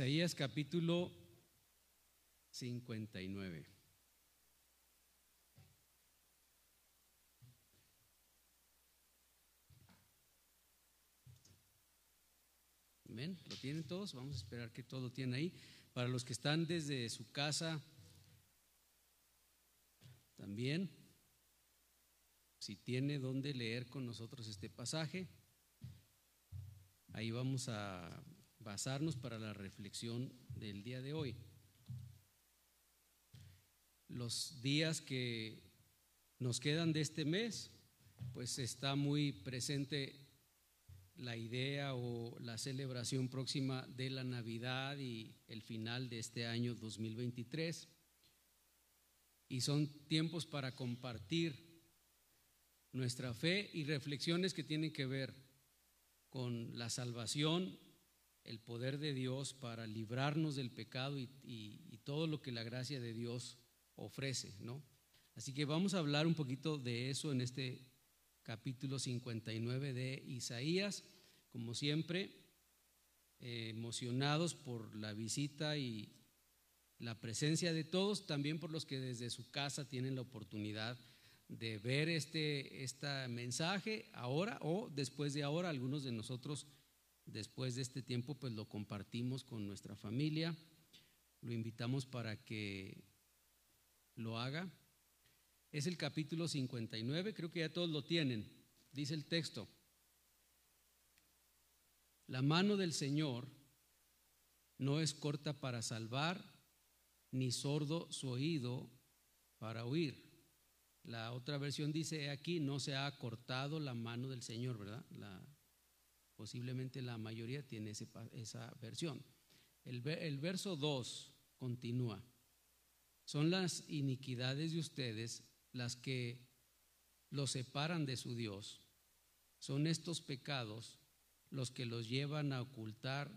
Isaías capítulo 59. ¿Ven? ¿Lo tienen todos? Vamos a esperar que todo lo tienen ahí. Para los que están desde su casa, también, si tiene donde leer con nosotros este pasaje, ahí vamos a basarnos para la reflexión del día de hoy. Los días que nos quedan de este mes, pues está muy presente la idea o la celebración próxima de la Navidad y el final de este año 2023. Y son tiempos para compartir nuestra fe y reflexiones que tienen que ver con la salvación, el poder de Dios para librarnos del pecado y, todo lo que la gracia de Dios ofrece, ¿no? Así que vamos a hablar un poquito de eso en este capítulo 59 de Isaías, como siempre, eh, emocionados por la visita y la presencia de todos, también por los que desde su casa tienen la oportunidad de ver este, este mensaje ahora o después de ahora, algunos de nosotros después de este tiempo pues lo compartimos con nuestra familia, lo invitamos para que lo haga es el capítulo 59, creo que ya todos lo tienen. Dice el texto, la mano del Señor no es corta para salvar, ni sordo su oído para oír. La otra versión dice aquí, no se ha cortado la mano del Señor, ¿verdad? La, posiblemente la mayoría tiene esa versión. El, verso 2 continúa. Son las iniquidades de ustedes las que lo separan de su Dios. Son estos pecados los que los llevan a ocultar,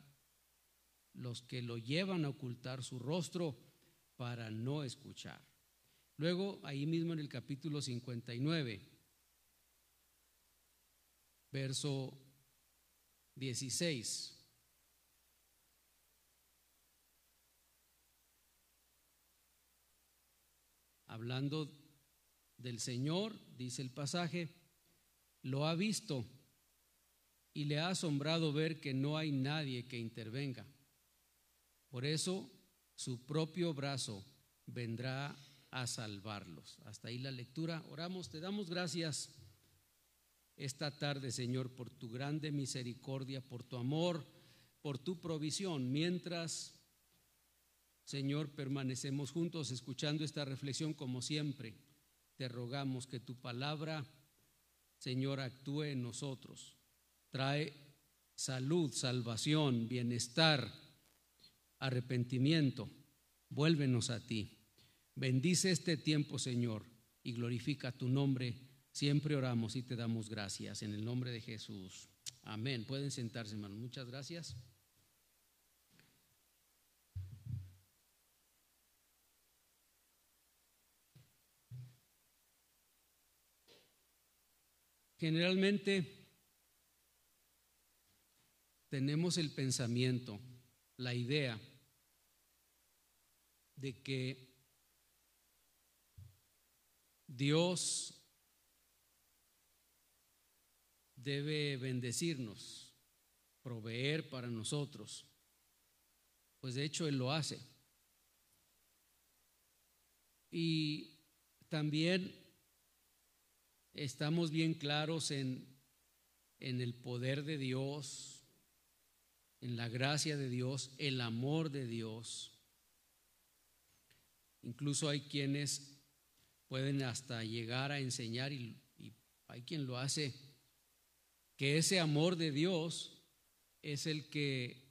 los que lo llevan a ocultar su rostro para no escuchar. Luego, ahí mismo en el capítulo 59, verso 16. Hablando del Señor, dice el pasaje, lo ha visto y le ha asombrado ver que no hay nadie que intervenga. Por eso su propio brazo vendrá a salvarlos. Hasta ahí la lectura. Oramos, te damos gracias esta tarde, Señor, por tu grande misericordia, por tu amor, por tu provisión, mientras, Señor, permanecemos juntos escuchando esta reflexión como siempre te rogamos que tu palabra, Señor, actúe en nosotros. Trae salud, salvación, bienestar, arrepentimiento. Vuélvenos a ti. Bendice este tiempo, Señor, y glorifica tu nombre. Siempre oramos y te damos gracias en el nombre de Jesús. Amén. Pueden sentarse, hermanos. Muchas gracias. Generalmente tenemos el pensamiento, la idea de que Dios debe bendecirnos, proveer para nosotros. Pues de hecho Él lo hace. Y también estamos bien claros en, en el poder de Dios, en la gracia de Dios, el amor de Dios. Incluso hay quienes pueden hasta llegar a enseñar, y, y, hay quien lo hace, que ese amor de Dios es el que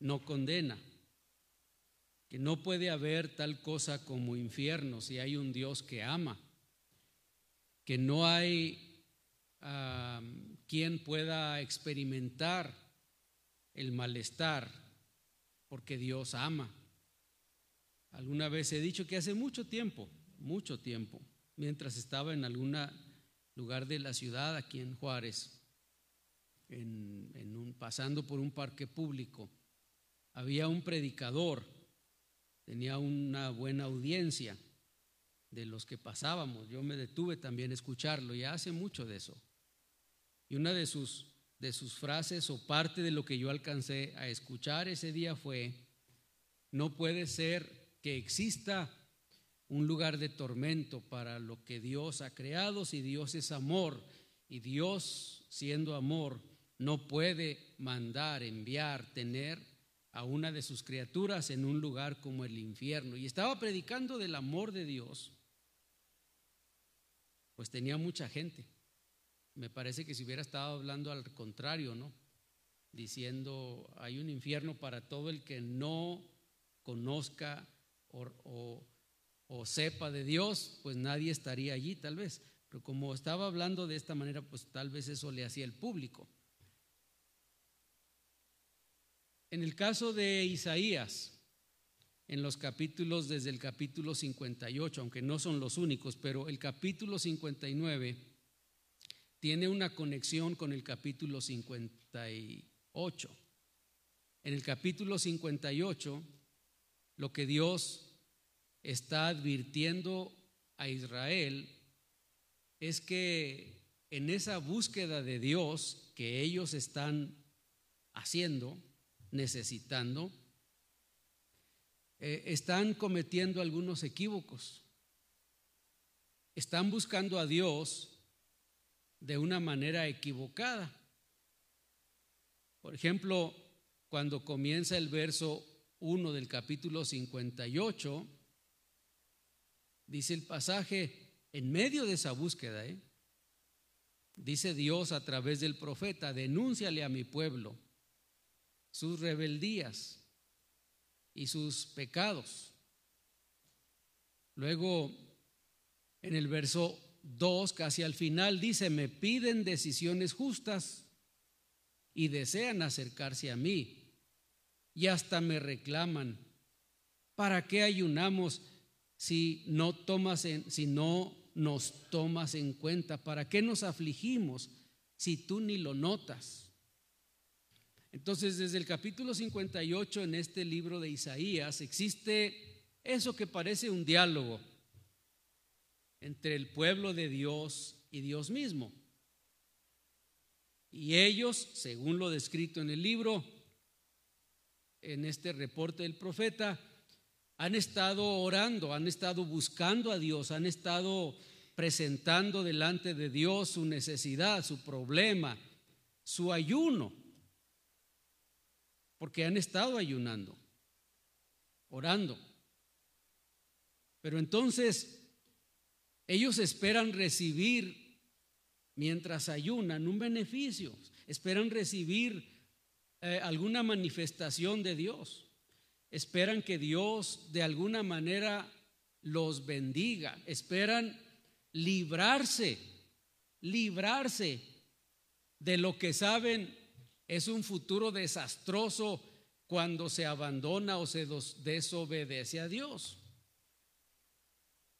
no condena, que no puede haber tal cosa como infierno si hay un Dios que ama que no hay quien pueda experimentar el malestar porque Dios ama. Alguna vez he dicho que hace mucho tiempo, mucho tiempo, mientras estaba en algún lugar de la ciudad, aquí en Juárez, en, un, pasando por un parque público, había un predicador, tenía una buena audiencia de los que pasábamos. Yo me detuve también a escucharlo, ya hace mucho de eso. Y una de sus, de sus frases o parte de lo que yo alcancé a escuchar ese día fue, no puede ser que exista un lugar de tormento para lo que Dios ha creado si Dios es amor y Dios siendo amor no puede mandar, enviar, tener a una de sus criaturas en un lugar como el infierno. Y estaba predicando del amor de Dios pues tenía mucha gente. Me parece que si hubiera estado hablando al contrario, ¿no? Diciendo, hay un infierno para todo el que no conozca o, sepa de Dios, pues nadie estaría allí tal vez. Pero como estaba hablando de esta manera, pues tal vez eso le hacía el público. En el caso de Isaías, en los capítulos desde el capítulo 58, aunque no son los únicos, pero el capítulo 59 tiene una conexión con el capítulo 58. En el capítulo 58, lo que Dios está advirtiendo a Israel es que en esa búsqueda de Dios que ellos están haciendo, necesitando, eh, están cometiendo algunos equívocos. Están buscando a Dios de una manera equivocada. Por ejemplo, cuando comienza el verso 1 del capítulo 58, dice el pasaje, en medio de esa búsqueda, ¿eh? dice Dios a través del profeta, denúnciale a mi pueblo sus rebeldías y sus pecados. Luego, en el verso 2, casi al final, dice, me piden decisiones justas y desean acercarse a mí y hasta me reclaman, ¿para qué ayunamos si no tomas en, si no nos tomas en cuenta? ¿Para qué nos afligimos si tú ni lo notas? Entonces, desde el capítulo 58 en este libro de Isaías existe eso que parece un diálogo entre el pueblo de Dios y Dios mismo. Y ellos, según lo descrito en el libro, en este reporte del profeta, han estado orando, han estado buscando a Dios, han estado presentando delante de Dios su necesidad, su problema, su ayuno porque han estado ayunando, orando. Pero entonces ellos esperan recibir, mientras ayunan, un beneficio, esperan recibir eh, alguna manifestación de Dios, esperan que Dios de alguna manera los bendiga, esperan librarse, librarse de lo que saben es un futuro desastroso cuando se abandona o se desobedece a Dios.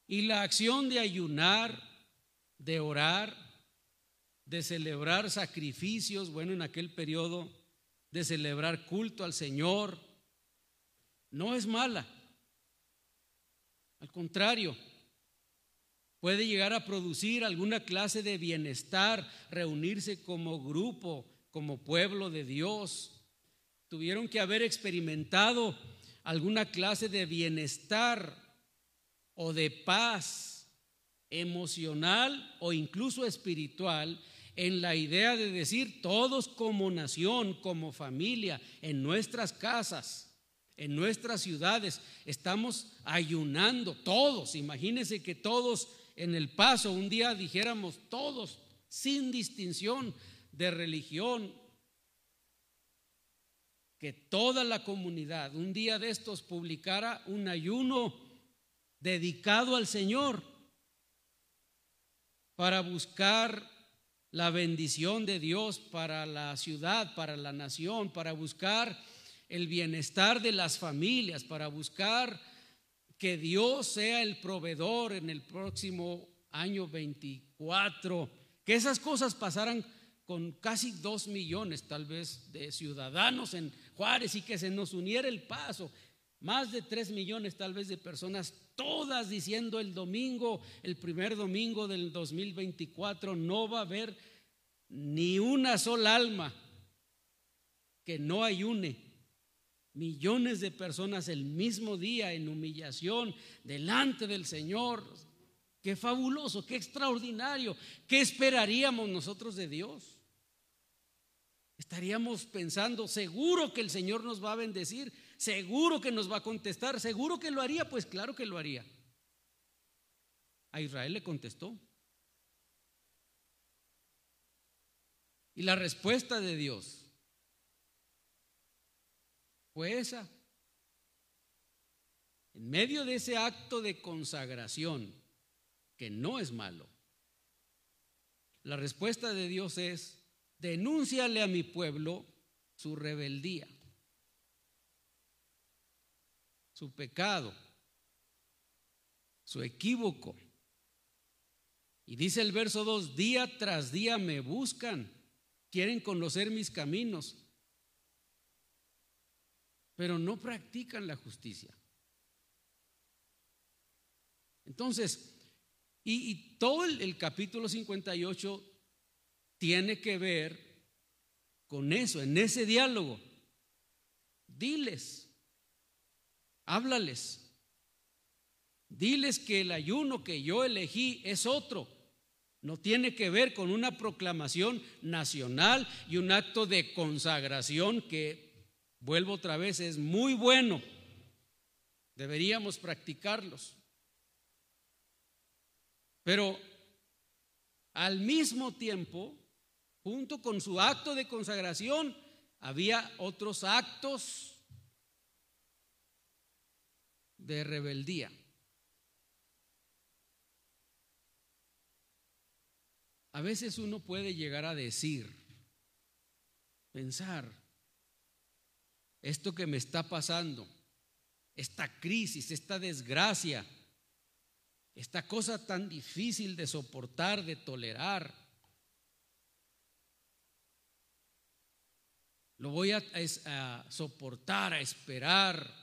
Y la acción de ayunar, de orar, de celebrar sacrificios, bueno, en aquel periodo, de celebrar culto al Señor, no es mala. Al contrario, puede llegar a producir alguna clase de bienestar, reunirse como grupo, como pueblo de Dios, tuvieron que haber experimentado alguna clase de bienestar o de paz emocional o incluso espiritual en la idea de decir todos como nación, como familia, en nuestras casas, en nuestras ciudades, estamos ayunando todos. Imagínense que todos en el paso un día dijéramos todos, sin distinción, de religión, que toda la comunidad un día de estos publicara un ayuno dedicado al Señor para buscar la bendición de Dios para la ciudad, para la nación, para buscar el bienestar de las familias, para buscar que Dios sea el proveedor en el próximo año 24, que esas cosas pasaran con casi dos millones tal vez de ciudadanos en Juárez y que se nos uniera el paso, más de tres millones tal vez de personas, todas diciendo el domingo, el primer domingo del 2024, no va a haber ni una sola alma que no ayune. Millones de personas el mismo día en humillación delante del Señor. Qué fabuloso, qué extraordinario. ¿Qué esperaríamos nosotros de Dios? Estaríamos pensando, seguro que el Señor nos va a bendecir, seguro que nos va a contestar, seguro que lo haría, pues claro que lo haría. A Israel le contestó. Y la respuesta de Dios fue esa. En medio de ese acto de consagración, que no es malo, la respuesta de Dios es, denúnciale a mi pueblo su rebeldía, su pecado, su equívoco. Y dice el verso 2, día tras día me buscan, quieren conocer mis caminos, pero no practican la justicia. Entonces, y, todo el, el capítulo 58 tiene que ver con eso, en ese diálogo. Diles, háblales, diles que el ayuno que yo elegí es otro. No tiene que ver con una proclamación nacional y un acto de consagración que, vuelvo otra vez, es muy bueno. Deberíamos practicarlos. Pero al mismo tiempo, junto con su acto de consagración, había otros actos de rebeldía. A veces uno puede llegar a decir, pensar, esto que me está pasando, esta crisis, esta desgracia, esta cosa tan difícil de soportar, de tolerar, Lo voy a, soportar, a esperar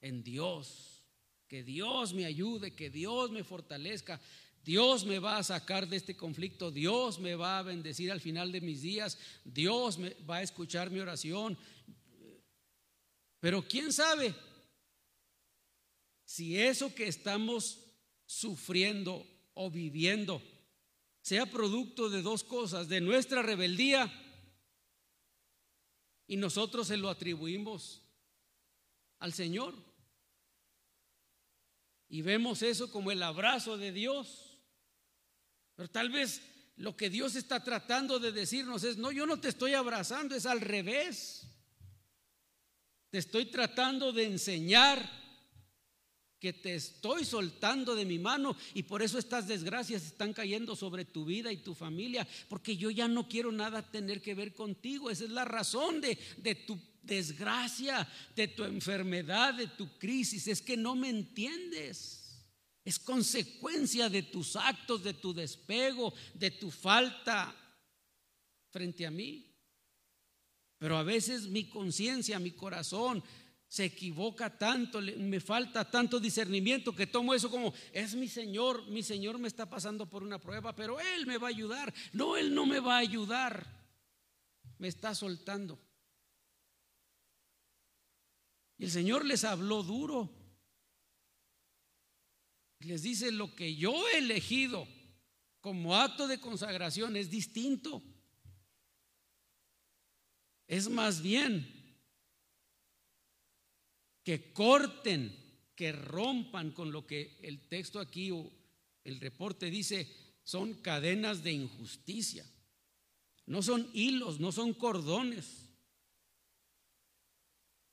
en Dios. Que Dios me ayude, que Dios me fortalezca. Dios me va a sacar de este conflicto, Dios me va a bendecir al final de mis días, Dios me va a escuchar mi oración. Pero quién sabe si eso que estamos sufriendo o viviendo sea producto de dos cosas, de nuestra rebeldía y nosotros se lo atribuimos al Señor. Y vemos eso como el abrazo de Dios. Pero tal vez lo que Dios está tratando de decirnos es, no, yo no te estoy abrazando, es al revés. Te estoy tratando de enseñar que te estoy soltando de mi mano y por eso estas desgracias están cayendo sobre tu vida y tu familia, porque yo ya no quiero nada tener que ver contigo. Esa es la razón de, de tu desgracia, de tu enfermedad, de tu crisis. Es que no me entiendes. Es consecuencia de tus actos, de tu despego, de tu falta frente a mí. Pero a veces mi conciencia, mi corazón se equivoca tanto, me falta tanto discernimiento que tomo eso como, es mi Señor, mi Señor me está pasando por una prueba, pero Él me va a ayudar. No, Él no me va a ayudar, me está soltando. Y el Señor les habló duro. Les dice, lo que yo he elegido como acto de consagración es distinto. Es más bien que corten, que rompan con lo que el texto aquí o el reporte dice, son cadenas de injusticia. No son hilos, no son cordones,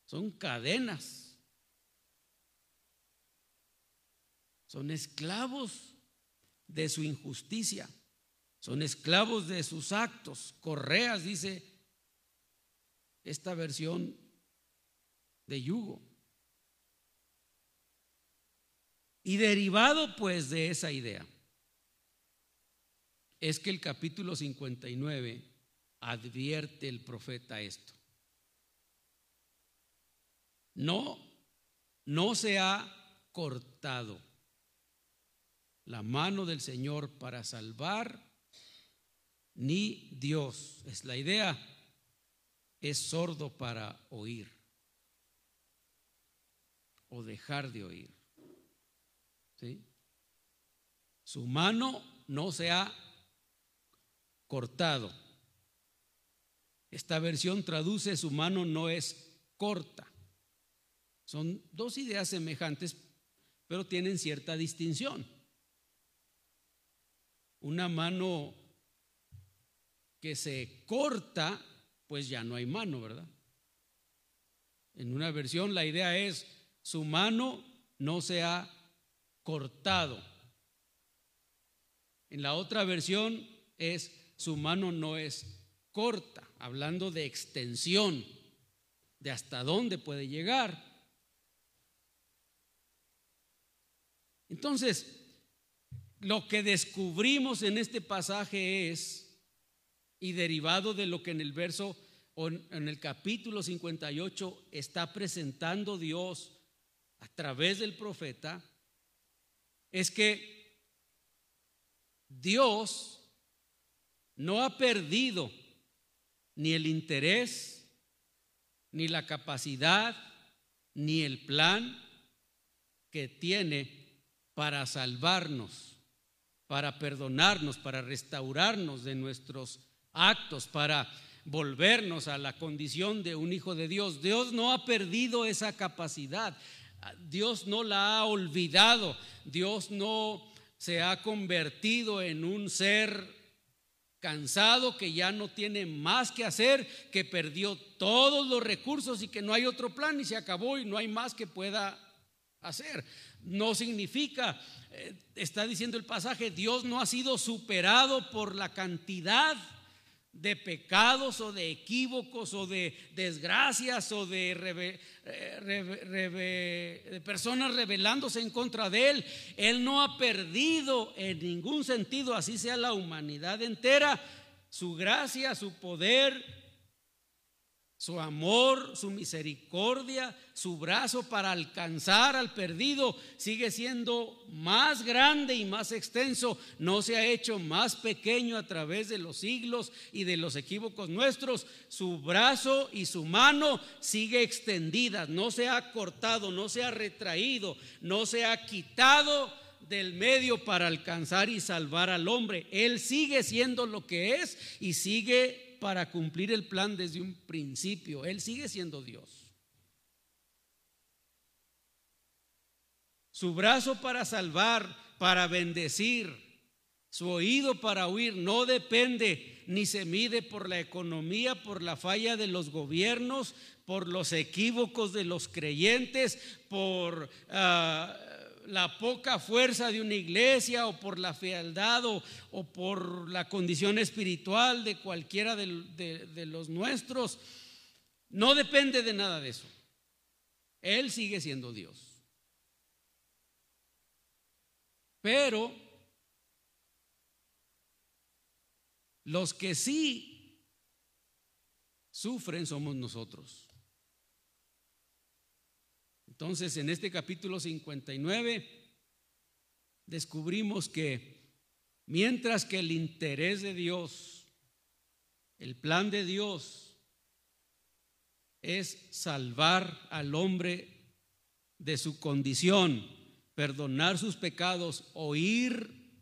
son cadenas. Son esclavos de su injusticia, son esclavos de sus actos. Correas, dice esta versión de yugo. Y derivado pues de esa idea, es que el capítulo 59 advierte el profeta esto. No, no se ha cortado la mano del Señor para salvar, ni Dios, es la idea, es sordo para oír o dejar de oír. ¿Sí? Su mano no se ha cortado. Esta versión traduce su mano no es corta. Son dos ideas semejantes, pero tienen cierta distinción. Una mano que se corta, pues ya no hay mano, ¿verdad? En una versión la idea es, su mano no se ha cortado. En la otra versión es, su mano no es corta, hablando de extensión, de hasta dónde puede llegar. Entonces, lo que descubrimos en este pasaje es, y derivado de lo que en el verso o en el capítulo 58 está presentando Dios a través del profeta, es que Dios no ha perdido ni el interés, ni la capacidad, ni el plan que tiene para salvarnos, para perdonarnos, para restaurarnos de nuestros actos, para volvernos a la condición de un hijo de Dios. Dios no ha perdido esa capacidad. Dios no la ha olvidado. Dios no se ha convertido en un ser cansado, que ya no tiene más que hacer, que perdió todos los recursos y que no hay otro plan y se acabó y no hay más que pueda hacer. No significa, eh, está diciendo el pasaje, Dios no ha sido superado por la cantidad de pecados o de equívocos o de desgracias o de, eh, de, personas rebelándose en contra de Él. Él no ha perdido en ningún sentido, así sea la humanidad entera, su gracia, su poder, su amor, su misericordia, su brazo para alcanzar al perdido sigue siendo más grande y más extenso. No se ha hecho más pequeño a través de los siglos y de los equívocos nuestros. Su brazo y su mano sigue extendida. No se ha cortado, no se ha retraído, no se ha quitado del medio para alcanzar y salvar al hombre. Él sigue siendo lo que es y sigue para cumplir el plan desde un principio. Él sigue siendo Dios. Su brazo para salvar, para bendecir, su oído para oír, no depende ni se mide por la economía, por la falla de los gobiernos, por los equívocos de los creyentes, por... Ah, la poca fuerza de una iglesia o por la fealdad o, por la condición espiritual de cualquiera de, los nuestros. No depende de nada de eso. Él sigue siendo Dios. Pero los que sí sufren somos nosotros. Entonces, en este capítulo 59 descubrimos que mientras que el interés de Dios, el plan de Dios es salvar al hombre de su condición, perdonar sus pecados, oír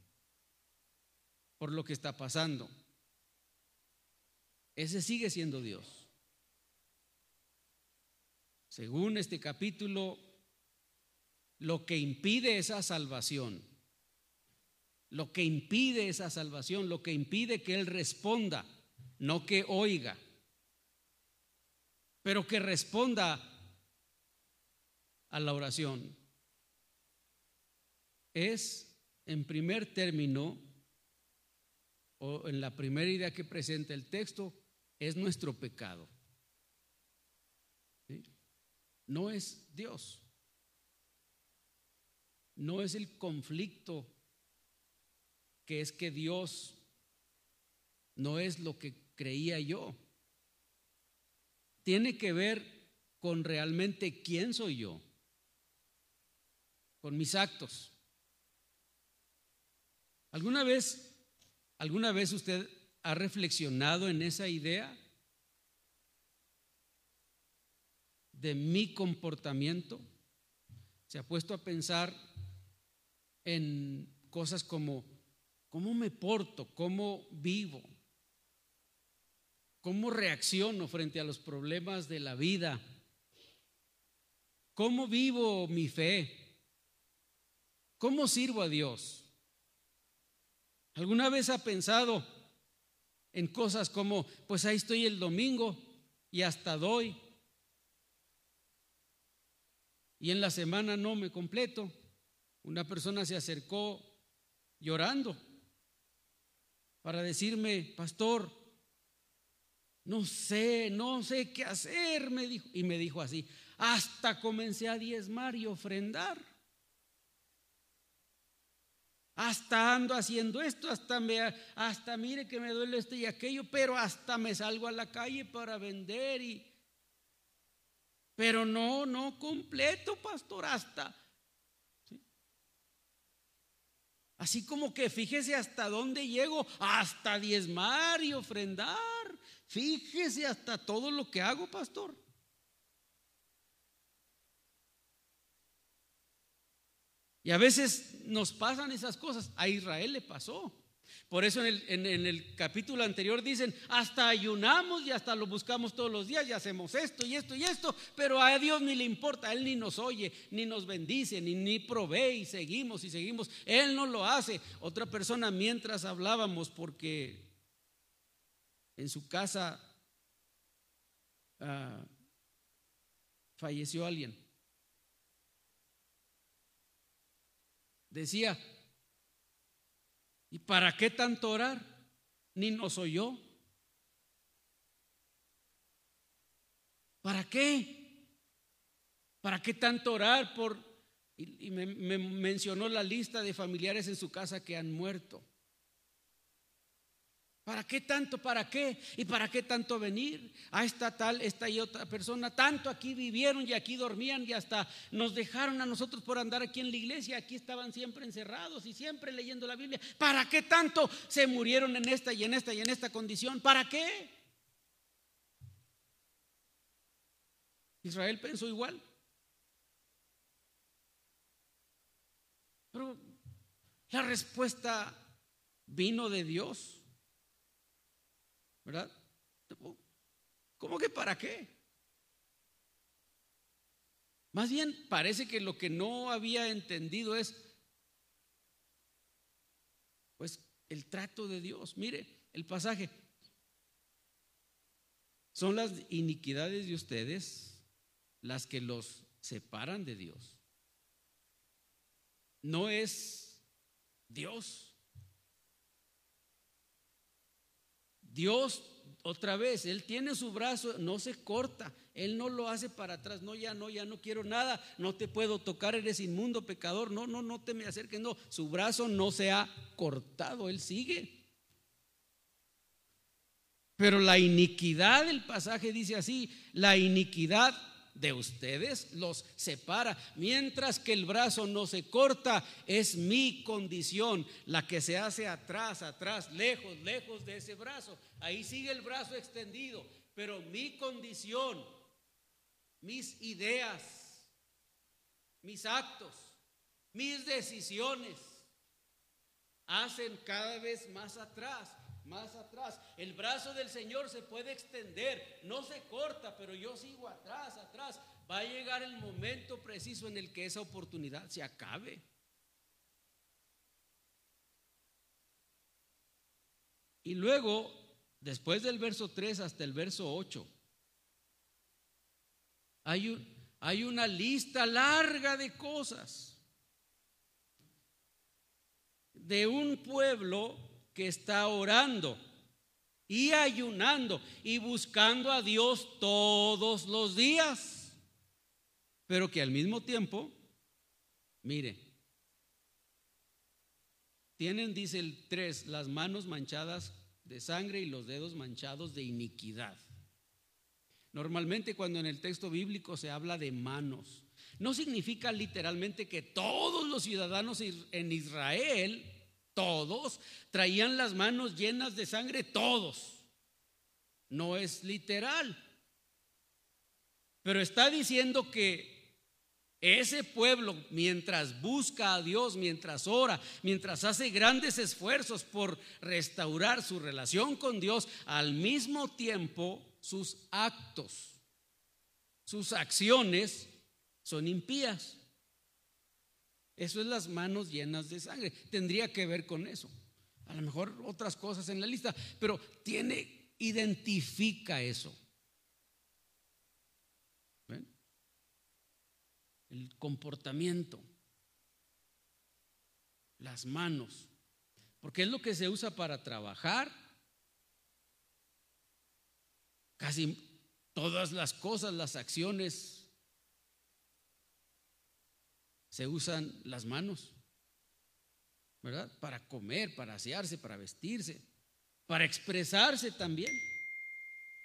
por lo que está pasando. Ese sigue siendo Dios. Según este capítulo, lo que impide esa salvación, lo que impide esa salvación, lo que impide que Él responda, no que oiga, pero que responda a la oración, es, en primer término, o en la primera idea que presenta el texto, es nuestro pecado no es Dios. No es el conflicto que es que Dios no es lo que creía yo. Tiene que ver con realmente quién soy yo, con mis actos. ¿Alguna vez, alguna vez usted ha reflexionado en esa idea de mi comportamiento? ¿Se ha puesto a pensar en cosas como cómo me porto, cómo vivo, cómo reacciono frente a los problemas de la vida, cómo vivo mi fe, cómo sirvo a Dios. ¿Alguna vez ha pensado en cosas como, pues ahí estoy el domingo y hasta doy? Y en la semana no me completo. Una persona se acercó llorando para decirme, pastor, no sé, no sé qué hacer, me dijo. Y me dijo así, hasta comencé a diezmar y ofrendar. Hasta ando haciendo esto, hasta me, hasta mire que me duele esto y aquello, pero hasta me salgo a la calle para vender y, pero no, no completo, pastor, hasta Así como que fíjese hasta dónde llego, hasta diezmar y ofrendar. Fíjese hasta todo lo que hago, pastor. Y a veces nos pasan esas cosas. A Israel le pasó. Por eso en el, capítulo anterior dicen, hasta ayunamos y hasta lo buscamos todos los días y hacemos esto y esto y esto, pero a Dios ni le importa, Él ni nos oye, ni nos bendice, ni, ni provee y seguimos y seguimos. Él no lo hace. Otra persona mientras hablábamos porque en su casa ah, falleció alguien. Decía, ¿Y para qué tanto orar? Ni nos oyó. ¿Para qué? ¿Para qué tanto orar por... Y, me mencionó la lista de familiares en su casa que han muerto. ¿Para qué tanto? ¿Para qué? ¿Y para qué tanto venir? A esta tal, esta y otra persona. Tanto aquí vivieron y aquí dormían y hasta nos dejaron a nosotros por andar aquí en la iglesia. Aquí estaban siempre encerrados y siempre leyendo la Biblia. ¿Para qué tanto se murieron en esta y en esta y en esta condición? ¿Para qué? Israel pensó igual. Pero la respuesta vino de Dios. ¿Verdad? ¿Cómo que para qué? Más bien parece que lo que no había entendido es, pues, el trato de Dios. Mire, el pasaje. Son las iniquidades de ustedes las que los separan de Dios. No es Dios. Dios, otra vez, Él tiene su brazo, no se corta, Él no lo hace para atrás, no, ya no, ya no quiero nada, no te puedo tocar, eres inmundo, pecador, no, no, no te me acerques, no, su brazo no se ha cortado, Él sigue. Pero la iniquidad, el pasaje dice así, la iniquidad de ustedes los separa. Mientras que el brazo no se corta, es mi condición la que se hace atrás, atrás, lejos, lejos de ese brazo. Ahí sigue el brazo extendido, pero mi condición, mis ideas, mis actos, mis decisiones hacen cada vez más atrás más atrás. El brazo del Señor se puede extender, no se corta, pero yo sigo atrás, atrás. Va a llegar el momento preciso en el que esa oportunidad se acabe. Y luego, después del verso 3 hasta el verso 8, hay, hay una lista larga de cosas de un pueblo que está orando y ayunando y buscando a Dios todos los días, pero que al mismo tiempo, mire, tienen, dice el 3, las manos manchadas de sangre y los dedos manchados de iniquidad. Normalmente cuando en el texto bíblico se habla de manos, no significa literalmente que todos los ciudadanos en Israel, todos, traían las manos llenas de sangre, todos. No es literal. Pero está diciendo que ese pueblo, mientras busca a Dios, mientras ora, mientras hace grandes esfuerzos por restaurar su relación con Dios, al mismo tiempo sus actos, sus acciones son impías. Eso es las manos llenas de sangre. Tendría que ver con eso. A lo mejor otras cosas en la lista, pero tiene, identifica eso. El comportamiento, las manos, porque es lo que se usa para trabajar. Casi todas las cosas, las acciones se usan las manos, ¿verdad? Para comer, para asearse, para vestirse, para expresarse también.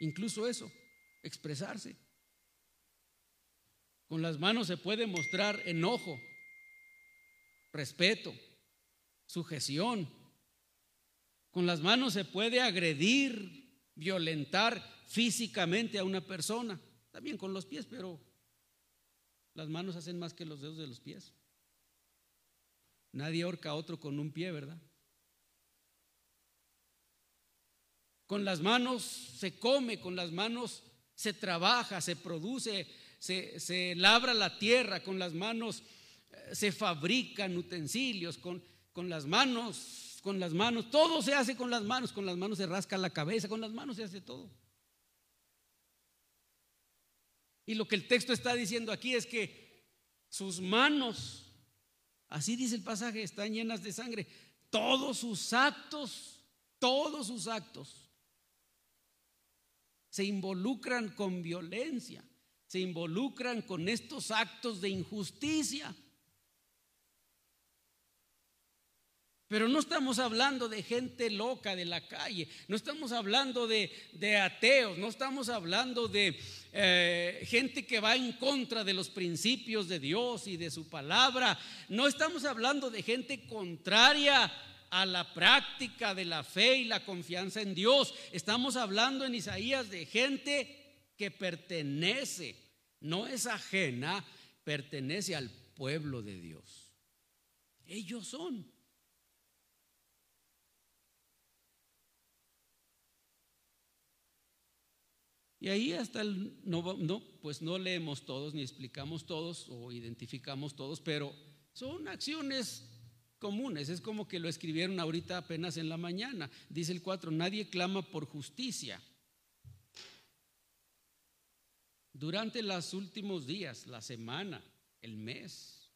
Incluso eso, expresarse. Con las manos se puede mostrar enojo, respeto, sujeción. Con las manos se puede agredir, violentar físicamente a una persona. También con los pies, pero las manos hacen más que los dedos de los pies. Nadie ahorca a otro con un pie, ¿verdad? Con las manos se come, con las manos se trabaja, se produce, se, labra la tierra, con las manos eh, se fabrican utensilios, con, con las manos, con las manos, todo se hace con las manos, con las manos se rasca la cabeza, con las manos se hace todo. Y lo que el texto está diciendo aquí es que sus manos, así dice el pasaje, están llenas de sangre. Todos sus actos, todos sus actos se involucran con violencia, se involucran con estos actos de injusticia. Pero no estamos hablando de gente loca de la calle, no estamos hablando de, ateos, no estamos hablando de eh, gente que va en contra de los principios de Dios y de su palabra, no estamos hablando de gente contraria a la práctica de la fe y la confianza en Dios. Estamos hablando en Isaías de gente que pertenece, no es ajena, pertenece al pueblo de Dios. Ellos son. Y ahí hasta el, no, pues no leemos todos, ni explicamos todos o identificamos todos, pero son acciones comunes. Es como que lo escribieron ahorita apenas en la mañana. Dice el 4, nadie clama por justicia. Durante los últimos días, la semana, el mes,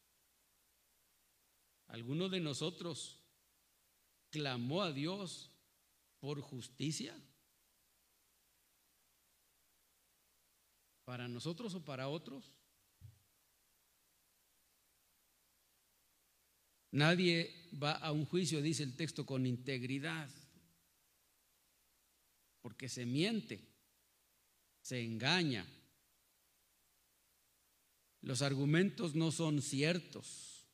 alguno de nosotros clamó a Dios por justicia. ¿Para nosotros o para otros? Nadie va a un juicio, dice el texto, con integridad, porque se miente, se engaña. Los argumentos no son ciertos.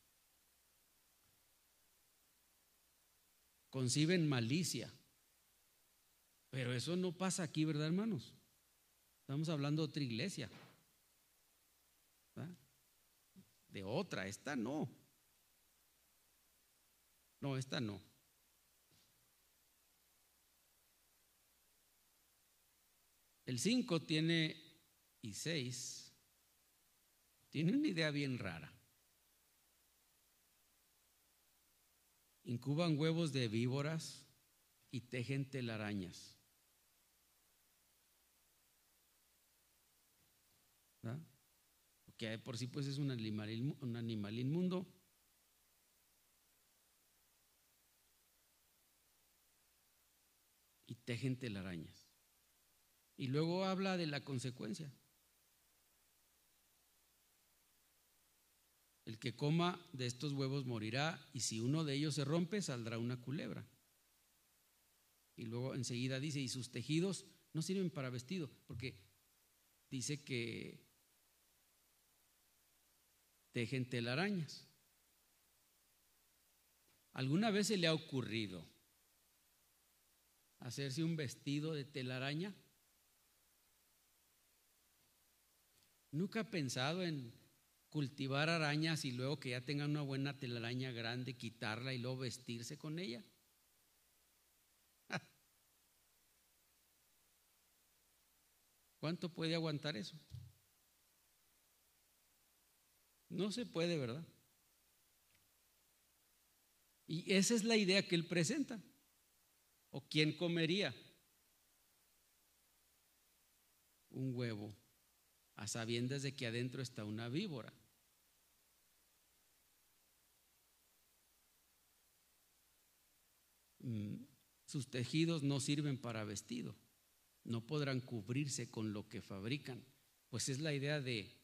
Conciben malicia. Pero eso no pasa aquí, ¿verdad, hermanos? Estamos hablando de otra iglesia. De otra, esta no. No, esta no. El 5 tiene y 6 tiene una idea bien rara. Incuban huevos de víboras y tejen telarañas. Que por sí pues es un animal, un animal inmundo. Y tejen telarañas. Y luego habla de la consecuencia. El que coma de estos huevos morirá y si uno de ellos se rompe saldrá una culebra. Y luego enseguida dice, y sus tejidos no sirven para vestido, porque dice que tejen telarañas. ¿Alguna vez se le ha ocurrido hacerse un vestido de telaraña? ¿Nunca ha pensado en cultivar arañas y luego que ya tengan una buena telaraña grande, quitarla y luego vestirse con ella? ¿Cuánto puede aguantar eso? No se puede, ¿verdad? Y esa es la idea que él presenta. ¿O quién comería un huevo a sabiendas de que adentro está una víbora? Mm, sus tejidos no sirven para vestido, no podrán cubrirse con lo que fabrican. Pues es la idea de,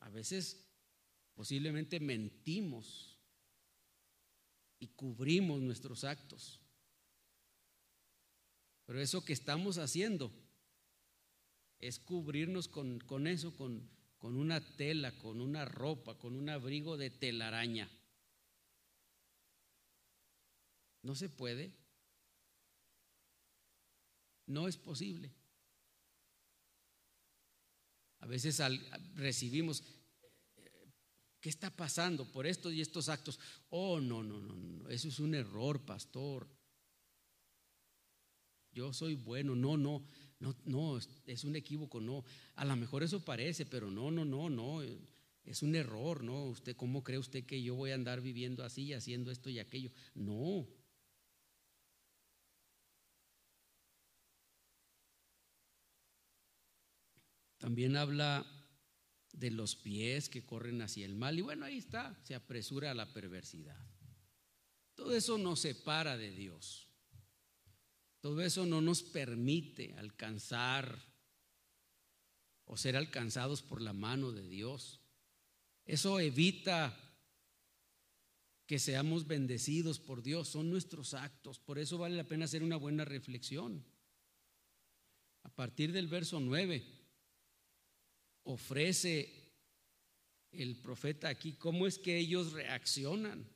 a veces posiblemente mentimos y cubrimos nuestros actos. Pero eso que estamos haciendo es cubrirnos con, eso, con, con una tela, con una ropa, con un abrigo de telaraña. No se puede. No es posible. A veces recibimos, ¿qué está pasando por estos y estos actos? Oh, no, no, no, no, eso es un error, pastor yo soy bueno, no, no, no, no, es un equívoco, no. A lo mejor eso parece, pero no, no, no, no, es un error, ¿no? Usted, ¿cómo cree usted que yo voy a andar viviendo así, haciendo esto y aquello? No. También habla de los pies que corren hacia el mal y bueno, ahí está, se apresura a la perversidad. Todo eso nos separa de Dios. Todo eso no nos permite alcanzar o ser alcanzados por la mano de Dios. Eso evita que seamos bendecidos por Dios, son nuestros actos. Por eso vale la pena hacer una buena reflexión. A partir del verso 9, ofrece el profeta aquí cómo es que ellos reaccionan.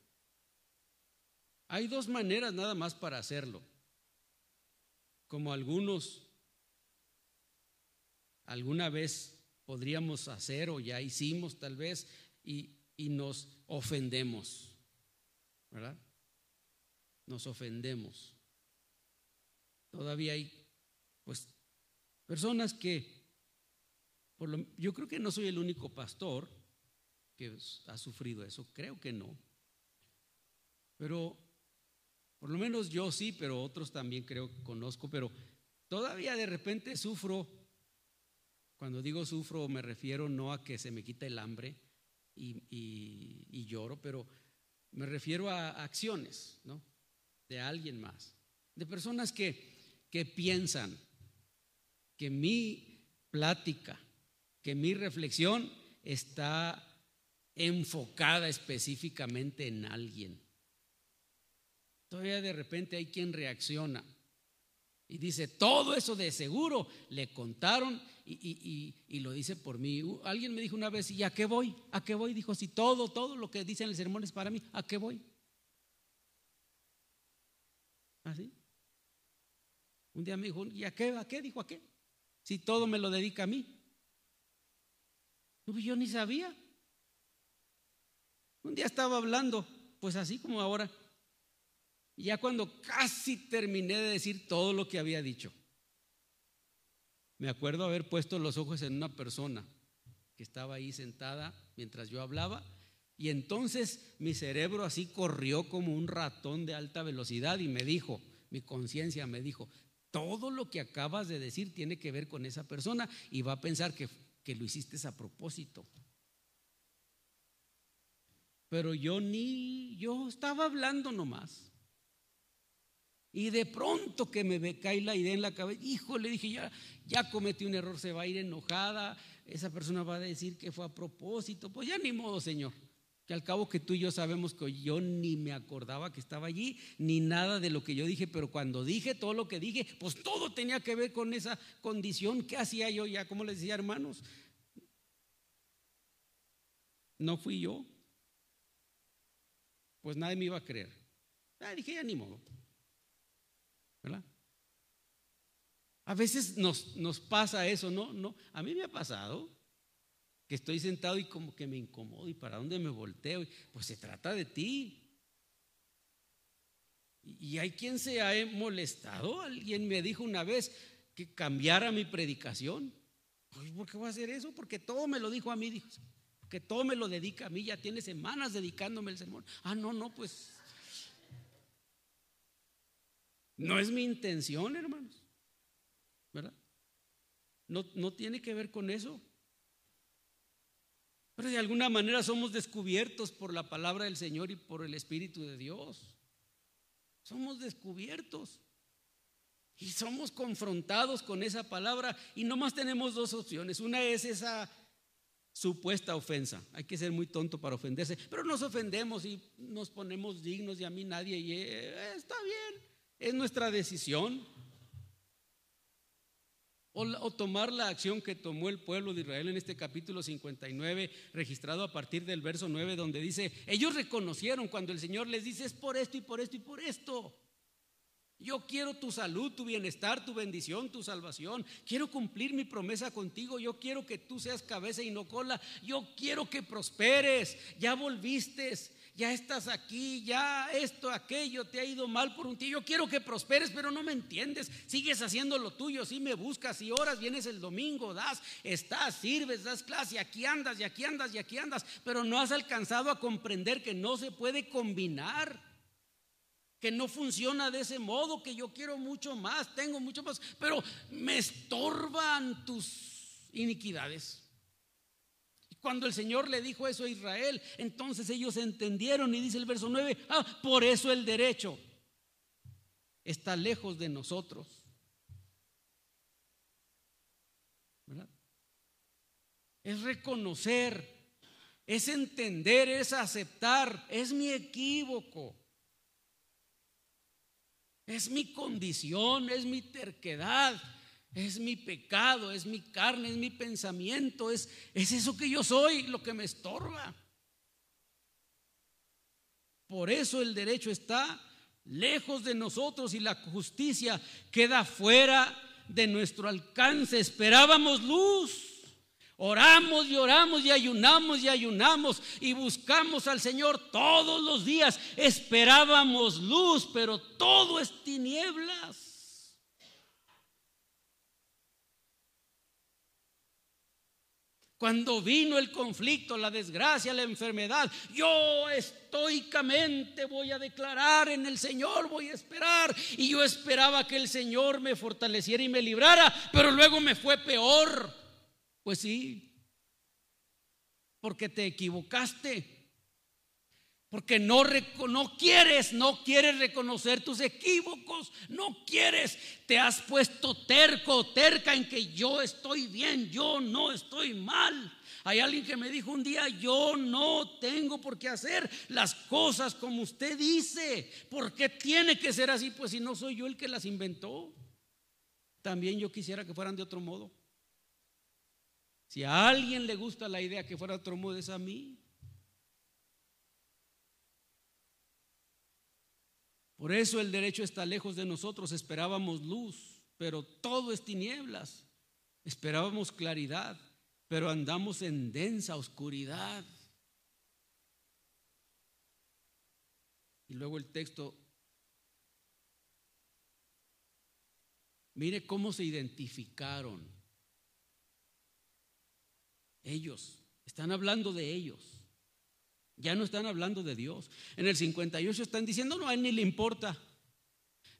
Hay dos maneras nada más para hacerlo como algunos alguna vez podríamos hacer o ya hicimos tal vez y, nos ofendemos, ¿verdad? Nos ofendemos. Todavía hay, pues, personas que, por lo, yo creo que no soy el único pastor que ha sufrido eso, creo que no. Pero por lo menos yo sí, pero otros también creo que conozco, pero todavía de repente sufro. Cuando digo sufro me refiero no a que se me quita el hambre y, lloro, pero me refiero a acciones, ¿no? De alguien más, de personas que, que piensan que mi plática, que mi reflexión está enfocada específicamente en alguien. Todavía de repente hay quien reacciona y dice, todo eso de seguro le contaron y, lo dice por mí. Alguien me dijo una vez, ¿y a qué voy? ¿A qué voy? Dijo, si todo, todo lo que dicen el sermón es para mí, ¿a qué voy? ¿Así? ¿Ah, Un día me dijo, ¿y a qué? ¿A qué? Dijo, ¿a qué? Si todo me lo dedica a mí. Yo ni sabía. Un día estaba hablando, pues así como ahora, ya cuando casi terminé de decir todo lo que había dicho, me acuerdo haber puesto los ojos en una persona que estaba ahí sentada mientras yo hablaba y entonces mi cerebro así corrió como un ratón de alta velocidad y me dijo, mi conciencia me dijo, todo lo que acabas de decir tiene que ver con esa persona y va a pensar que, que lo hiciste a propósito. Pero yo ni, yo estaba hablando nomás. Y de pronto que me cae la idea en la cabeza, hijo, le dije, ya, ya cometí un error, se va a ir enojada, esa persona va a decir que fue a propósito, pues ya ni modo, Señor. Que al cabo que tú y yo sabemos que yo ni me acordaba que estaba allí, ni nada de lo que yo dije, pero cuando dije todo lo que dije, pues todo tenía que ver con esa condición. ¿Qué hacía yo ya? ¿Cómo les decía, hermanos? No fui yo. Pues nadie me iba a creer. Ah, dije, ya ni modo. ¿Verdad? A veces nos, nos pasa eso, ¿no? no A mí me ha pasado que estoy sentado y como que me incomodo y para dónde me volteo. Pues se trata de ti. Y hay quien se ha molestado. Alguien me dijo una vez que cambiara mi predicación. ¿Por qué voy a hacer eso? Porque todo me lo dijo a mí. Dijo, que todo me lo dedica a mí. Ya tiene semanas dedicándome el sermón. Ah, no, no, pues. No es mi intención, hermanos. ¿Verdad? No, no tiene que ver con eso. Pero de alguna manera somos descubiertos por la palabra del Señor y por el Espíritu de Dios. Somos descubiertos. Y somos confrontados con esa palabra y nomás tenemos dos opciones. Una es esa supuesta ofensa. Hay que ser muy tonto para ofenderse, pero nos ofendemos y nos ponemos dignos y a mí nadie y eh, está bien, es nuestra decisión o, tomar la acción que tomó el pueblo de Israel en este capítulo 59, registrado a partir del verso 9, donde dice, ellos reconocieron cuando el Señor les dice, es por esto y por esto y por esto. Yo quiero tu salud, tu bienestar, tu bendición, tu salvación. Quiero cumplir mi promesa contigo. Yo quiero que tú seas cabeza y no cola. Yo quiero que prosperes. Ya volviste ya estás aquí, ya esto, aquello, te ha ido mal por un tío. Yo quiero que prosperes, pero no me entiendes. Sigues haciendo lo tuyo, si me buscas y horas, vienes el domingo, das, estás, sirves, das clase, y aquí andas, y aquí andas, y aquí andas, pero no has alcanzado a comprender que no se puede combinar. Que no funciona de ese modo, que yo quiero mucho más, tengo mucho más, pero me estorban tus iniquidades. Cuando el Señor le dijo eso a Israel, entonces ellos entendieron y dice el verso 9, ah, por eso el derecho está lejos de nosotros. Es reconocer, es entender, es aceptar, es mi equívoco. Es mi condición, es mi terquedad, es mi pecado, es mi carne, es mi pensamiento, es, es eso que yo soy lo que me estorba. Por eso el derecho está lejos de nosotros y la justicia queda fuera de nuestro alcance. Esperábamos luz. Oramos y oramos y ayunamos y ayunamos y buscamos al Señor todos los días. Esperábamos luz, pero todo es tinieblas. Cuando vino el conflicto, la desgracia, la enfermedad, yo estoicamente voy a declarar en el Señor, voy a esperar. Y yo esperaba que el Señor me fortaleciera y me librara, pero luego me fue peor. Pues sí, porque te equivocaste. Porque no, no, quieres, no quieres reconocer tus equívocos, no quieres, te has puesto terco, terca en que yo estoy bien, yo no estoy mal. Hay alguien que me dijo un día, yo no tengo por qué hacer las cosas como usted dice. ¿Por qué tiene que ser así? Pues si no soy yo el que las inventó. También yo quisiera que fueran de otro modo. Si a alguien le gusta la idea que fuera de otro modo, es a mí. Por eso el derecho está lejos de nosotros. Esperábamos luz, pero todo es tinieblas. Esperábamos claridad, pero andamos en densa oscuridad. Y luego el texto, mire cómo se identificaron. Ellos, están hablando de ellos. Ya no están hablando de Dios. En el 58 están diciendo, no, a él ni le importa.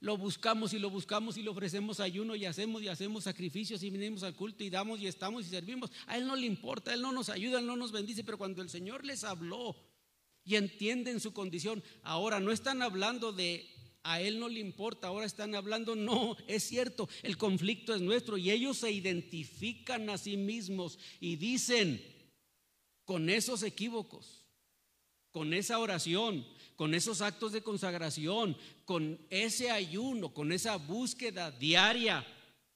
Lo buscamos y lo buscamos y le ofrecemos ayuno y hacemos y hacemos sacrificios y venimos al culto y damos y estamos y servimos. A él no le importa, él no nos ayuda, él no nos bendice, pero cuando el Señor les habló y entienden su condición, ahora no están hablando de a él no le importa, ahora están hablando, no, es cierto, el conflicto es nuestro y ellos se identifican a sí mismos y dicen con esos equívocos con esa oración, con esos actos de consagración, con ese ayuno, con esa búsqueda diaria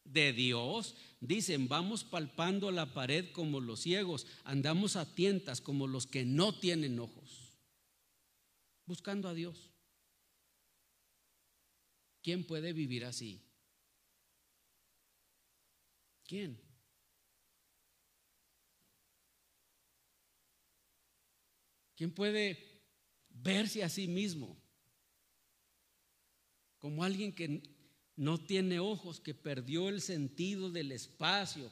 de Dios, dicen, vamos palpando la pared como los ciegos, andamos a tientas como los que no tienen ojos, buscando a Dios. ¿Quién puede vivir así? ¿Quién? ¿Quién puede verse a sí mismo como alguien que no tiene ojos, que perdió el sentido del espacio,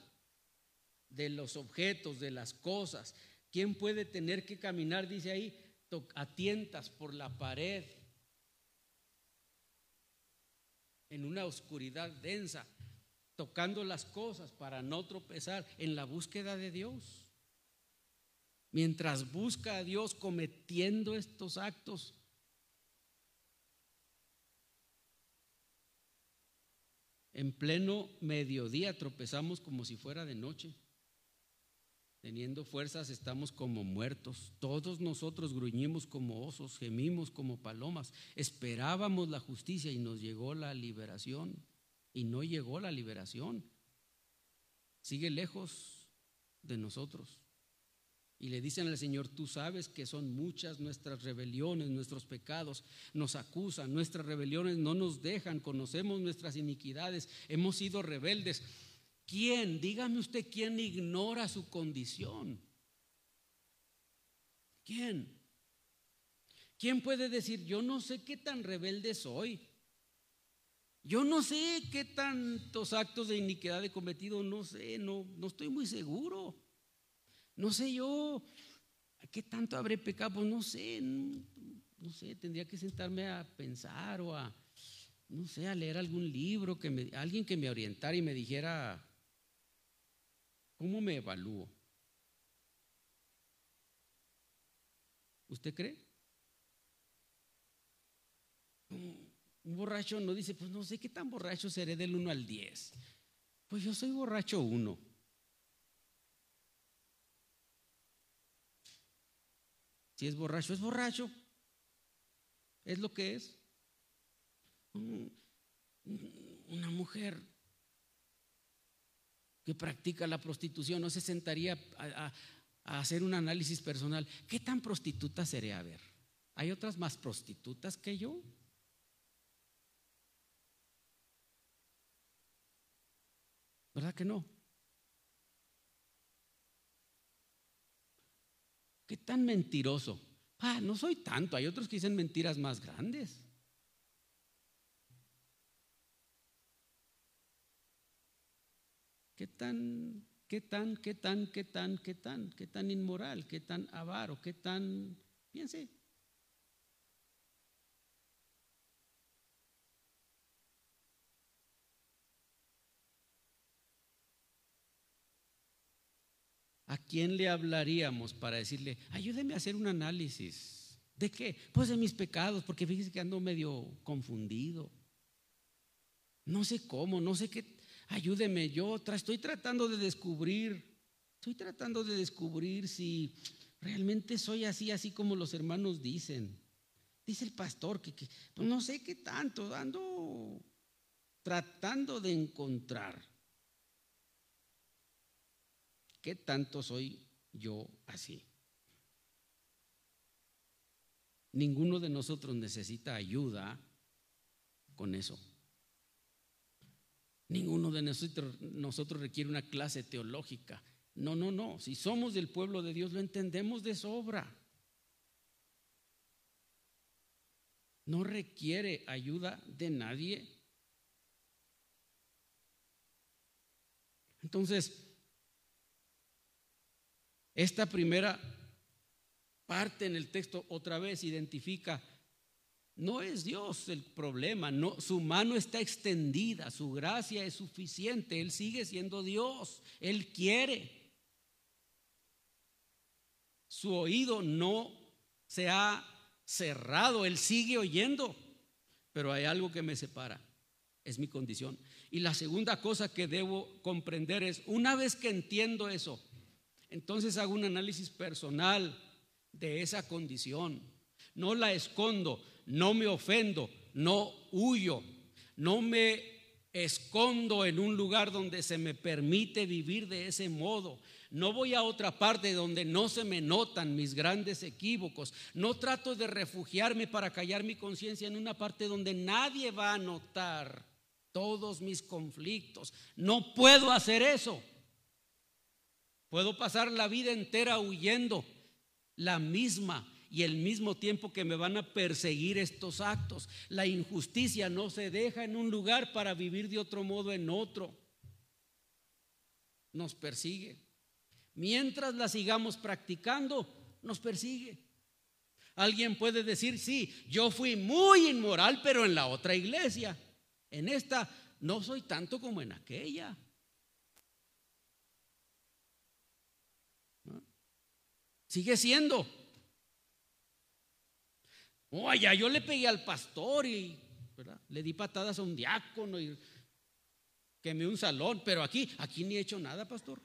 de los objetos, de las cosas? ¿Quién puede tener que caminar, dice ahí, a tientas por la pared, en una oscuridad densa, tocando las cosas para no tropezar en la búsqueda de Dios? Mientras busca a Dios cometiendo estos actos. En pleno mediodía tropezamos como si fuera de noche. Teniendo fuerzas estamos como muertos. Todos nosotros gruñimos como osos, gemimos como palomas. Esperábamos la justicia y nos llegó la liberación. Y no llegó la liberación. Sigue lejos de nosotros y le dicen al Señor, tú sabes que son muchas nuestras rebeliones, nuestros pecados, nos acusan, nuestras rebeliones no nos dejan, conocemos nuestras iniquidades, hemos sido rebeldes. ¿Quién, dígame usted, quién ignora su condición? ¿Quién? ¿Quién puede decir, yo no sé qué tan rebelde soy? Yo no sé qué tantos actos de iniquidad he cometido, no sé, no, no estoy muy seguro. No sé yo, ¿qué tanto habré pecado? Pues no sé, no, sé, tendría que sentarme a pensar o a, no sé, a leer algún libro, que me, alguien que me orientara y me dijera, ¿cómo me evalúo? ¿Usted cree? Un borracho no dice, pues no sé qué tan borracho seré del 1 al 10. Pues yo soy borracho 1. Si es borracho, es borracho. Es lo que es. Una mujer que practica la prostitución no se sentaría a, hacer un análisis personal. ¿Qué tan prostituta seré? A ver, ¿hay otras más prostitutas que yo? ¿Verdad que no? ¿Qué tan mentiroso? Ah, no soy tanto, hay otros que dicen mentiras más grandes. ¿Qué tan, qué tan, qué tan, qué tan, qué tan, qué tan inmoral, qué tan avaro, qué tan, piense? ¿A quién le hablaríamos para decirle, ayúdeme a hacer un análisis? ¿De qué? Pues de mis pecados, porque fíjese que ando medio confundido. No sé cómo, no sé qué. Ayúdeme, yo estoy tratando de descubrir, estoy tratando de descubrir si realmente soy así, así como los hermanos dicen. Dice el pastor que, que pues no sé qué tanto, ando tratando de encontrar. ¿Qué tanto soy yo así? Ninguno de nosotros necesita ayuda con eso. Ninguno de nosotros, nosotros requiere una clase teológica. No, no, no. Si somos del pueblo de Dios, lo entendemos de sobra. No requiere ayuda de nadie. Entonces, esta primera parte en el texto otra vez identifica, no es Dios el problema, su mano está extendida, su gracia es suficiente, Él sigue siendo Dios, Él quiere. Su oído no se ha cerrado, Él sigue oyendo, pero hay algo que me separa, es mi condición. Y la segunda cosa que debo comprender es, una vez que entiendo eso, entonces hago un análisis personal de esa condición. No la escondo, no me ofendo, no huyo, no me escondo en un lugar donde se me permite vivir de ese modo. No voy a otra parte donde no se me notan mis grandes equívocos. No trato de refugiarme para callar mi conciencia en una parte donde nadie va a notar todos mis conflictos. No puedo hacer eso. Puedo pasar la vida entera huyendo la misma y el mismo tiempo que me van a perseguir estos actos. La injusticia no se deja en un lugar para vivir de otro modo en otro. Nos persigue. Mientras la sigamos practicando, nos persigue. Alguien puede decir, sí, yo fui muy inmoral, pero en la otra iglesia. En esta no soy tanto como en aquella. Sigue siendo. Oye, yo le pegué al pastor y le di patadas a un diácono y quemé un salón, pero aquí, aquí ni he hecho nada, pastor.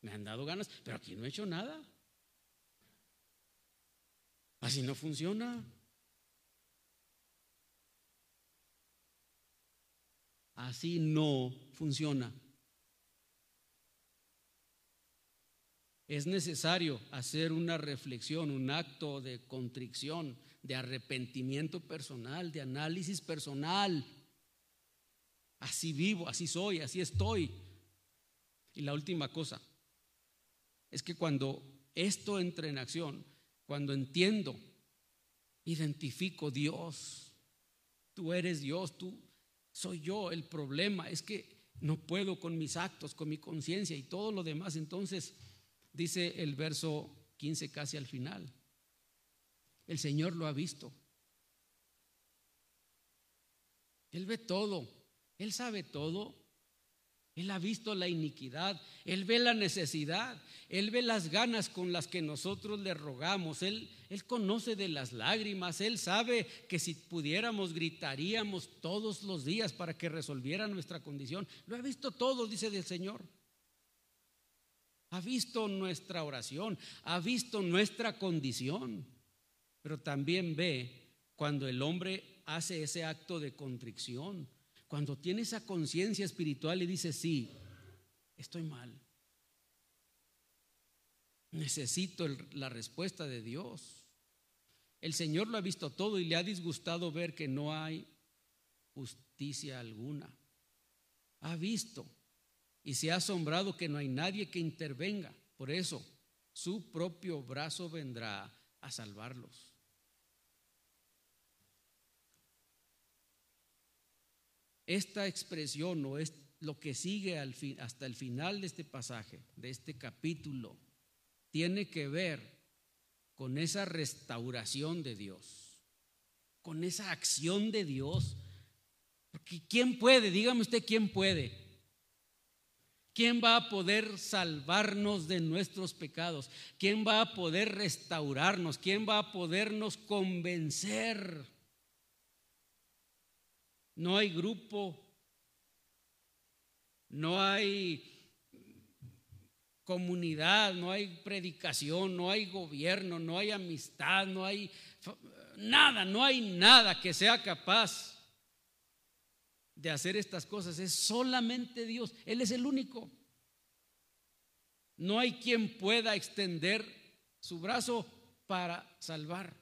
Me han dado ganas, pero aquí no he hecho nada. Así no funciona. Así no funciona. Es necesario hacer una reflexión, un acto de contrición, de arrepentimiento personal, de análisis personal. Así vivo, así soy, así estoy. Y la última cosa es que cuando esto entra en acción, cuando entiendo, identifico Dios, tú eres Dios, tú soy yo. El problema es que no puedo con mis actos, con mi conciencia y todo lo demás. Entonces, dice el verso 15 casi al final, el Señor lo ha visto. Él ve todo, Él sabe todo. Él ha visto la iniquidad, Él ve la necesidad, Él ve las ganas con las que nosotros le rogamos, Él, Él conoce de las lágrimas, Él sabe que si pudiéramos gritaríamos todos los días para que resolviera nuestra condición. Lo ha visto todo, dice el Señor. Ha visto nuestra oración, ha visto nuestra condición, pero también ve cuando el hombre hace ese acto de contrición cuando tiene esa conciencia espiritual y dice, sí, estoy mal. Necesito la respuesta de Dios. El Señor lo ha visto todo y le ha disgustado ver que no hay justicia alguna. Ha visto y se ha asombrado que no hay nadie que intervenga. Por eso, su propio brazo vendrá a salvarlos. Esta expresión o es lo que sigue hasta el final de este pasaje, de este capítulo, tiene que ver con esa restauración de Dios, con esa acción de Dios. Porque ¿quién puede? Dígame usted quién puede. ¿Quién va a poder salvarnos de nuestros pecados? ¿Quién va a poder restaurarnos? ¿Quién va a podernos convencer? no hay grupo, no hay comunidad, no hay predicación, no hay gobierno, no hay amistad, no hay nada, no hay nada que sea capaz de hacer estas cosas. Es solamente Dios. Él es el único. No hay quien pueda extender su brazo para salvar.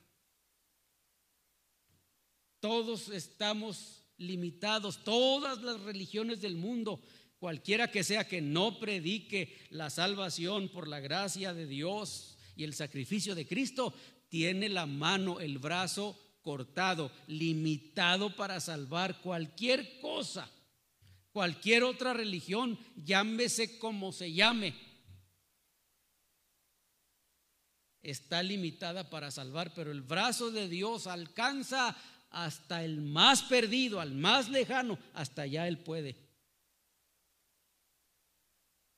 Todos estamos limitados. Todas las religiones del mundo, cualquiera que sea que no predique la salvación por la gracia de Dios y el sacrificio de Cristo, tiene la mano, el brazo cortado, limitado para salvar cualquier cosa, cualquier otra religión, llámese como se llame. Está limitada para salvar, pero el brazo de Dios alcanza hasta el más perdido, al más lejano, hasta allá Él puede.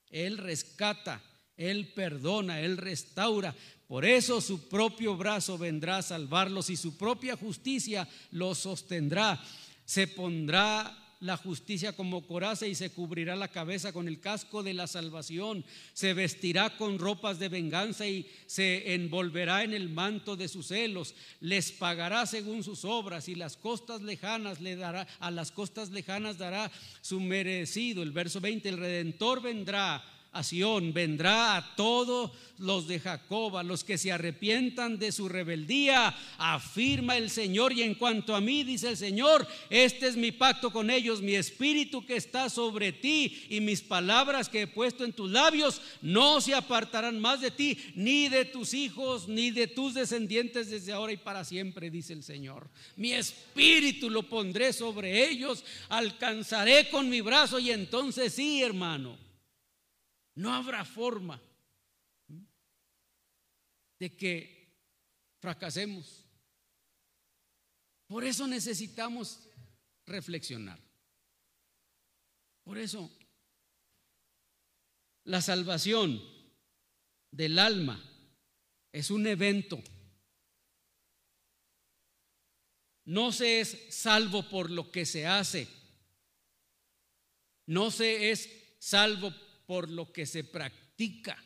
Él rescata, Él perdona, Él restaura. Por eso su propio brazo vendrá a salvarlos y su propia justicia los sostendrá. Se pondrá la justicia como coraza y se cubrirá la cabeza con el casco de la salvación. Se vestirá con ropas de venganza y se envolverá en el manto de sus celos. Les pagará según sus obras y las costas lejanas le dará, a las costas lejanas dará su merecido. El verso 20, el redentor vendrá a Sión, vendrá a todos los de Jacob, los que se arrepientan de su rebeldía, afirma el Señor. Y en cuanto a mí, dice el Señor, este es mi pacto con ellos, mi espíritu que está sobre ti y mis palabras que he puesto en tus labios no se apartarán más de ti, ni de tus hijos, ni de tus descendientes desde ahora y para siempre, dice el Señor. Mi espíritu lo pondré sobre ellos, alcanzaré con mi brazo y entonces sí, hermano no habrá forma de que fracasemos. Por eso necesitamos reflexionar. Por eso la salvación del alma es un evento. No se es salvo por lo que se hace. No se es salvo por lo que se practica.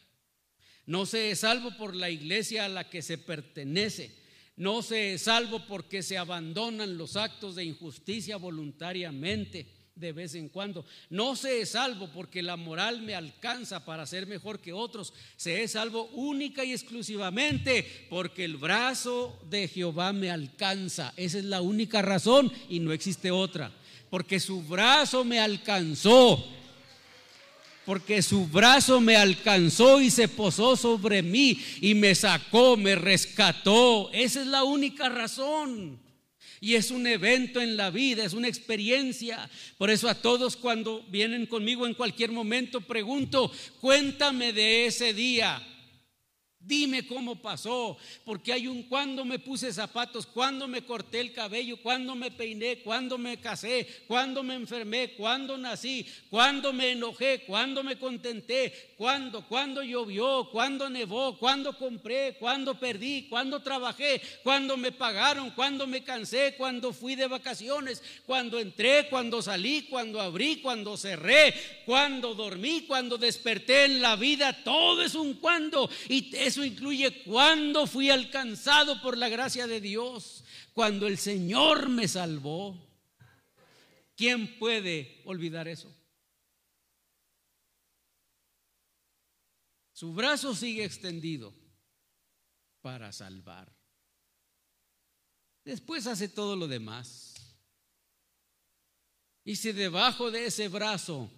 No se es salvo por la iglesia a la que se pertenece. No se es salvo porque se abandonan los actos de injusticia voluntariamente de vez en cuando. No se es salvo porque la moral me alcanza para ser mejor que otros. Se es salvo única y exclusivamente porque el brazo de Jehová me alcanza. Esa es la única razón y no existe otra. Porque su brazo me alcanzó porque su brazo me alcanzó y se posó sobre mí y me sacó, me rescató. Esa es la única razón. Y es un evento en la vida, es una experiencia. Por eso a todos cuando vienen conmigo en cualquier momento pregunto, cuéntame de ese día. Dime cómo pasó, porque hay un cuando me puse zapatos, cuando me corté el cabello, cuando me peiné, cuando me casé, cuando me enfermé, cuando nací, cuando me enojé, cuando me contenté, cuando, cuando llovió, cuando nevó, cuando compré, cuando perdí, cuando trabajé, cuando me pagaron, cuando me cansé, cuando fui de vacaciones, cuando entré, cuando salí, cuando abrí, cuando cerré, cuando dormí, cuando desperté en la vida, todo es un cuando y es incluye cuando fui alcanzado por la gracia de Dios, cuando el Señor me salvó. ¿Quién puede olvidar eso? Su brazo sigue extendido para salvar. Después hace todo lo demás. Y si debajo de ese brazo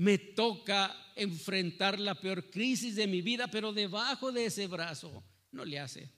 me toca enfrentar la peor crisis de mi vida, pero debajo de ese brazo no le hace.